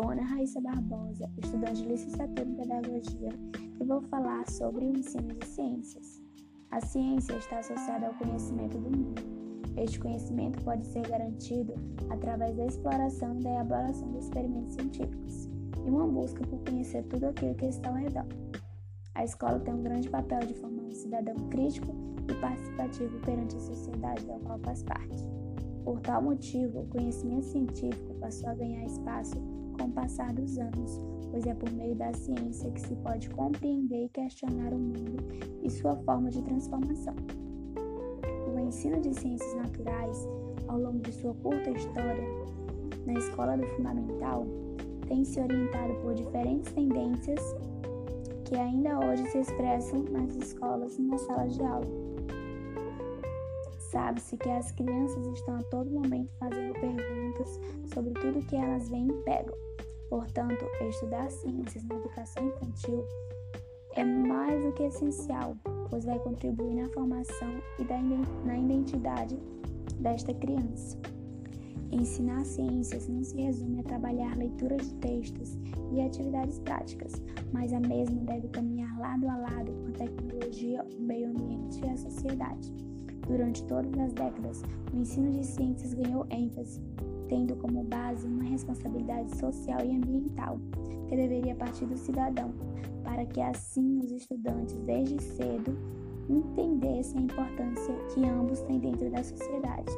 Raíssa Barbosa, estudante de licenciatura em Pedagogia, e vou falar sobre o ensino de ciências. A ciência está associada ao conhecimento do mundo. Este conhecimento pode ser garantido através da exploração e da elaboração de experimentos científicos e uma busca por conhecer tudo aquilo que está ao redor. A escola tem um grande papel de formar um cidadão crítico e participativo perante a sociedade da qual faz parte. Por tal motivo, o conhecimento científico passou a ganhar espaço com o passar dos anos, pois é por meio da ciência que se pode compreender e questionar o mundo e sua forma de transformação. O ensino de ciências naturais, ao longo de sua curta história, na escola do fundamental, tem se orientado por diferentes tendências que ainda hoje se expressam nas escolas e nas salas de aula. Sabe-se que as crianças estão a todo momento fazendo perguntas sobre tudo que elas veem e pegam. Portanto, estudar ciências na educação infantil é mais do que essencial, pois vai contribuir na formação e na identidade desta criança. Ensinar ciências não se resume a trabalhar leitura de textos e atividades práticas, mas a mesma deve caminhar lado a lado com a tecnologia, o meio ambiente e a sociedade. Durante todas as décadas, o ensino de ciências ganhou ênfase, tendo como base uma responsabilidade social e ambiental, que deveria partir do cidadão, para que assim os estudantes, desde cedo, entendessem a importância que ambos têm dentro da sociedade.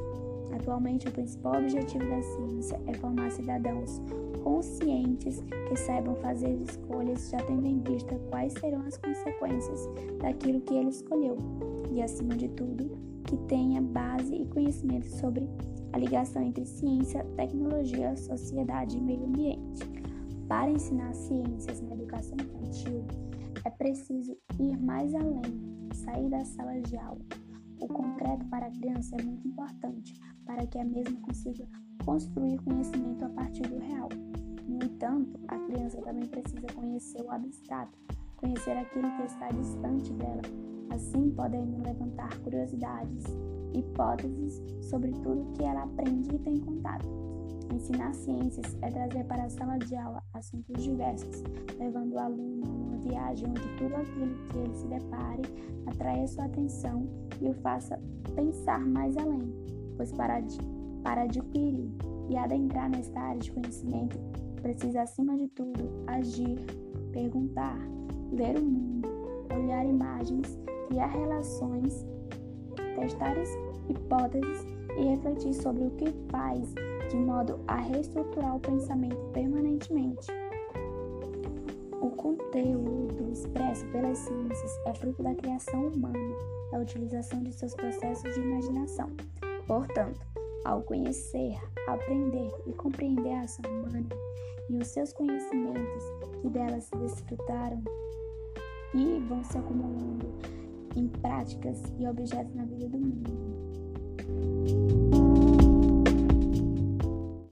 Atualmente, o principal objetivo da ciência é formar cidadãos conscientes que saibam fazer escolhas já tendo em vista quais serão as consequências daquilo que ele escolheu e, acima de tudo, que tenha base e conhecimento sobre a ligação entre ciência, tecnologia, sociedade e meio ambiente. Para ensinar ciências na educação infantil, é preciso ir mais além, sair da sala de aula. O concreto para a criança é muito importante para que a mesma consiga construir conhecimento a partir do real. No entanto, a criança também precisa conhecer o abstrato, conhecer aquilo que está distante dela, Assim, podemos levantar curiosidades, hipóteses sobre tudo que ela aprende e tem contato. Ensinar ciências é trazer para a sala de aula assuntos diversos, levando o aluno a uma viagem onde tudo aquilo que ele se depare atraia sua atenção e o faça pensar mais além, pois para, para adquirir e adentrar nesta área de conhecimento, precisa, acima de tudo, agir, perguntar, ver o mundo, olhar imagens criar relações, testar hipóteses e refletir sobre o que faz, de modo a reestruturar o pensamento permanentemente. O conteúdo expresso pelas ciências é fruto da criação humana, da utilização de seus processos de imaginação. Portanto, ao conhecer, aprender e compreender a ação humana e os seus conhecimentos que delas se desfrutaram e vão se acumulando em práticas e objetos na vida do mundo.